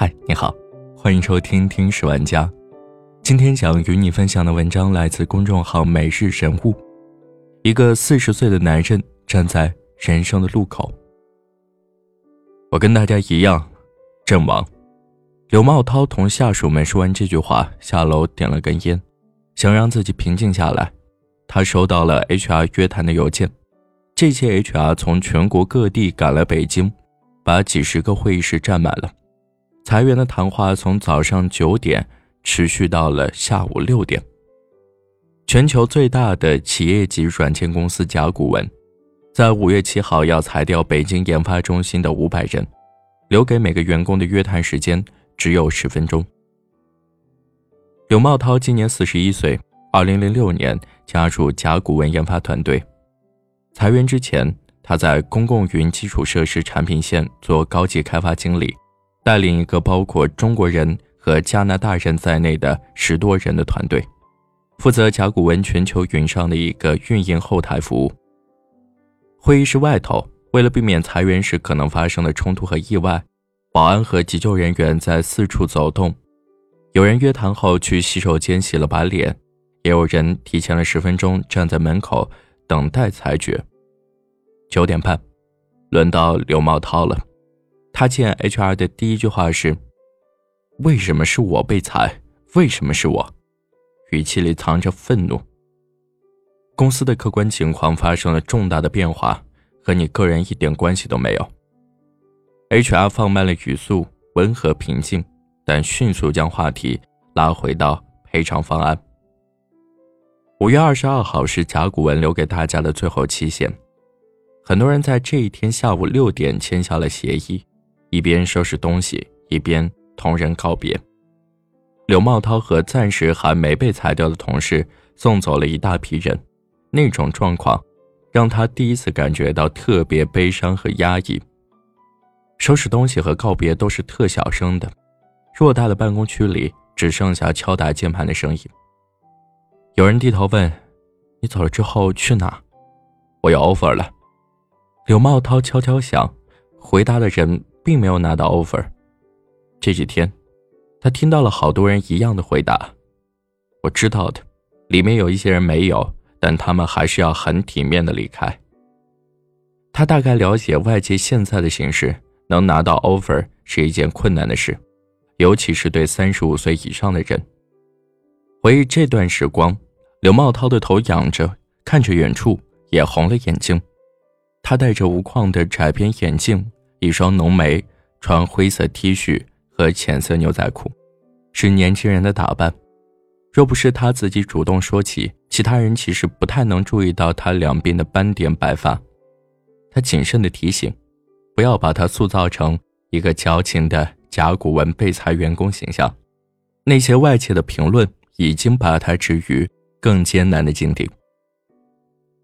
嗨，你好，欢迎收听《听史玩家》。今天想与你分享的文章来自公众号“每日人物”。一个四十岁的男人站在人生的路口。我跟大家一样，阵亡。刘茂涛同下属们说完这句话，下楼点了根烟，想让自己平静下来。他收到了 HR 约谈的邮件，这些 HR 从全国各地赶来北京，把几十个会议室占满了。裁员的谈话从早上九点持续到了下午六点。全球最大的企业级软件公司甲骨文，在五月七号要裁掉北京研发中心的五百人，留给每个员工的约谈时间只有十分钟。刘茂涛今年四十一岁，二零零六年加入甲骨文研发团队。裁员之前，他在公共云基础设施产品线做高级开发经理。带领一个包括中国人和加拿大人在内的十多人的团队，负责甲骨文全球云上的一个运营后台服务。会议室外头，为了避免裁员时可能发生的冲突和意外，保安和急救人员在四处走动。有人约谈后去洗手间洗了把脸，也有人提前了十分钟站在门口等待裁决。九点半，轮到刘茂涛了。他见 HR 的第一句话是：“为什么是我被裁？为什么是我？”语气里藏着愤怒。公司的客观情况发生了重大的变化，和你个人一点关系都没有。HR 放慢了语速，温和平静，但迅速将话题拉回到赔偿方案。五月二十二号是甲骨文留给大家的最后期限，很多人在这一天下午六点签下了协议。一边收拾东西，一边同人告别。刘茂涛和暂时还没被裁掉的同事送走了一大批人，那种状况让他第一次感觉到特别悲伤和压抑。收拾东西和告别都是特小声的，偌大的办公区里只剩下敲打键盘的声音。有人低头问：“你走了之后去哪？”“我有 offer 了。”刘茂涛悄悄想，回答的人。并没有拿到 offer。这几天，他听到了好多人一样的回答。我知道的，里面有一些人没有，但他们还是要很体面的离开。他大概了解外界现在的形势，能拿到 offer 是一件困难的事，尤其是对三十五岁以上的人。回忆这段时光，刘茂涛的头仰着，看着远处，也红了眼睛。他戴着无框的窄边眼镜。一双浓眉，穿灰色 T 恤和浅色牛仔裤，是年轻人的打扮。若不是他自己主动说起，其他人其实不太能注意到他两边的斑点白发。他谨慎地提醒，不要把他塑造成一个矫情的甲骨文被裁员工形象。那些外界的评论已经把他置于更艰难的境地。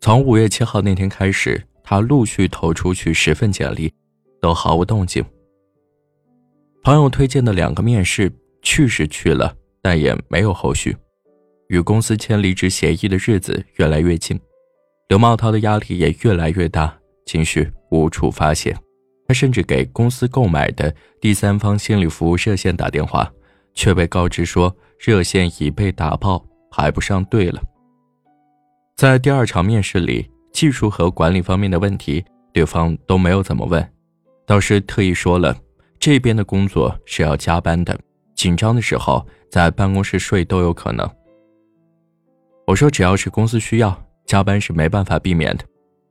从五月七号那天开始，他陆续投出去十份简历。都毫无动静。朋友推荐的两个面试去是去了，但也没有后续。与公司签离职协议的日子越来越近，刘茂涛的压力也越来越大，情绪无处发泄。他甚至给公司购买的第三方心理服务热线打电话，却被告知说热线已被打爆，排不上队了。在第二场面试里，技术和管理方面的问题，对方都没有怎么问。导师特意说了，这边的工作是要加班的，紧张的时候在办公室睡都有可能。我说，只要是公司需要，加班是没办法避免的。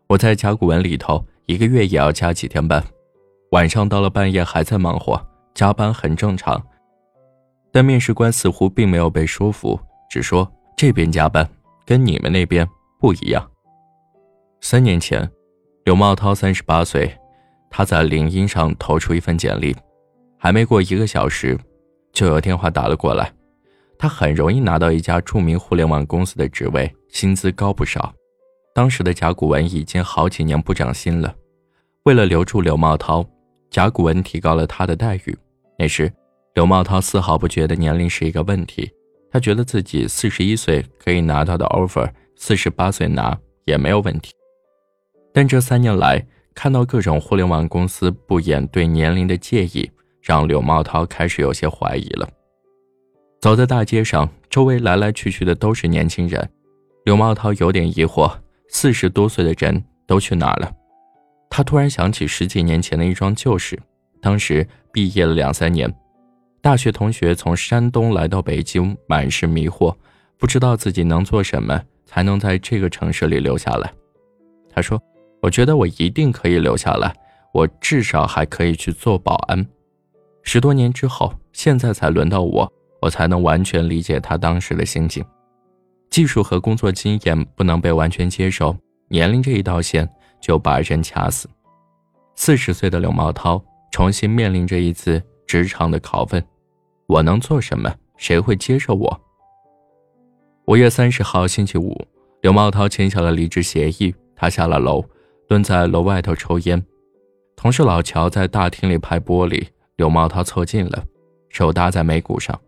我在甲骨文里头，一个月也要加几天班，晚上到了半夜还在忙活，加班很正常。但面试官似乎并没有被说服，只说这边加班跟你们那边不一样。三年前，刘茂涛三十八岁。他在领英上投出一份简历，还没过一个小时，就有电话打了过来。他很容易拿到一家著名互联网公司的职位，薪资高不少。当时的甲骨文已经好几年不涨薪了。为了留住刘茂涛，甲骨文提高了他的待遇。那时，刘茂涛丝毫不觉得年龄是一个问题，他觉得自己四十一岁可以拿到的 offer，四十八岁拿也没有问题。但这三年来，看到各种互联网公司不掩对年龄的介意，让柳茂涛开始有些怀疑了。走在大街上，周围来来去去的都是年轻人，柳茂涛有点疑惑：四十多岁的人都去哪儿了？他突然想起十几年前的一桩旧事，当时毕业了两三年，大学同学从山东来到北京，满是迷惑，不知道自己能做什么才能在这个城市里留下来。他说：“我觉得我一定可以留下来，我至少还可以去做保安。”十多年之后，现在才轮到我，我才能完全理解他当时的心境。技术和工作经验不能被完全接受，年龄这一道线就把人掐死。四十岁的刘茂涛重新面临着一次职场的拷问：我能做什么？谁会接受我？五月三十号星期五，刘茂涛签下了离职协议，他下了楼，蹲在楼外头抽烟。同事老乔在大厅里拍玻璃。刘茂涛凑近了，手搭在眉骨上，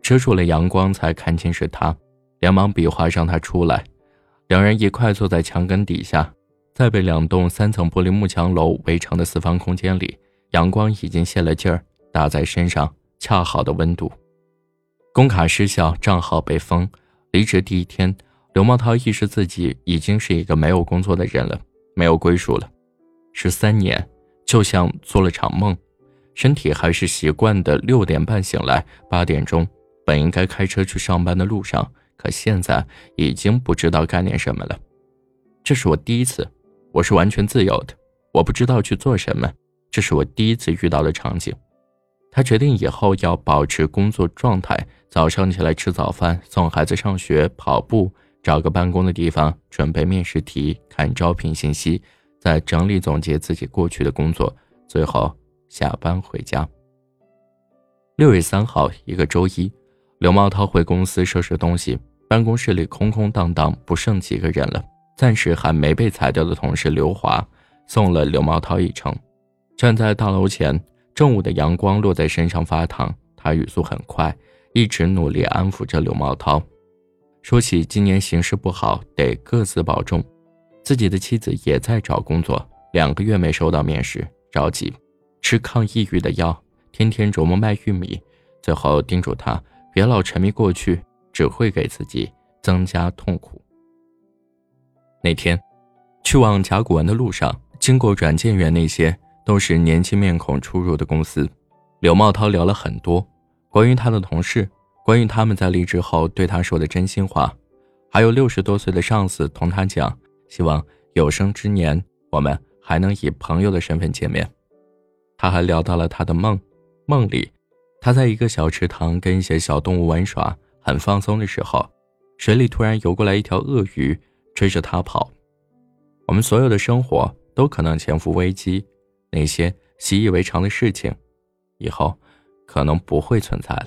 遮住了阳光，才看清是他，连忙比划让他出来。两人一块坐在墙根底下，在被两栋三层玻璃幕墙楼围成的四方空间里，阳光已经泄了劲儿，打在身上恰好的温度。工卡失效，账号被封。离职第一天，刘茂涛意识自己已经是一个没有工作的人了，没有归属了。十三年，就像做了场梦。身体还是习惯的六点半醒来，八点钟本应该开车去上班的路上，可现在已经不知道干点什么了。这是我第一次，我是完全自由的，我不知道去做什么。这是我第一次遇到的场景。他决定以后要保持工作状态，早上起来吃早饭，送孩子上学，跑步，找个办公的地方准备面试题，看招聘信息，再整理总结自己过去的工作，最后。下班回家。六月三号，一个周一，刘茂涛回公司收拾东西，办公室里空空荡荡，不剩几个人了。暂时还没被裁掉的同事刘华送了刘茂涛一程。站在大楼前，正午的阳光落在身上发烫，他语速很快，一直努力安抚着刘茂涛，说起今年形势不好，得各自保重。自己的妻子也在找工作，两个月没收到面试，着急。吃抗抑郁的药，天天琢磨卖玉米，最后叮嘱他别老沉迷过去，只会给自己增加痛苦。那天，去往甲骨文的路上，经过软件园，那些都是年轻面孔出入的公司。刘茂涛聊了很多关于他的同事，关于他们在离职后对他说的真心话，还有六十多岁的上司同他讲，希望有生之年我们还能以朋友的身份见面。他还聊到了他的梦，梦里，他在一个小池塘跟一些小动物玩耍，很放松的时候，水里突然游过来一条鳄鱼，追着他跑。我们所有的生活都可能潜伏危机，那些习以为常的事情，以后可能不会存在了。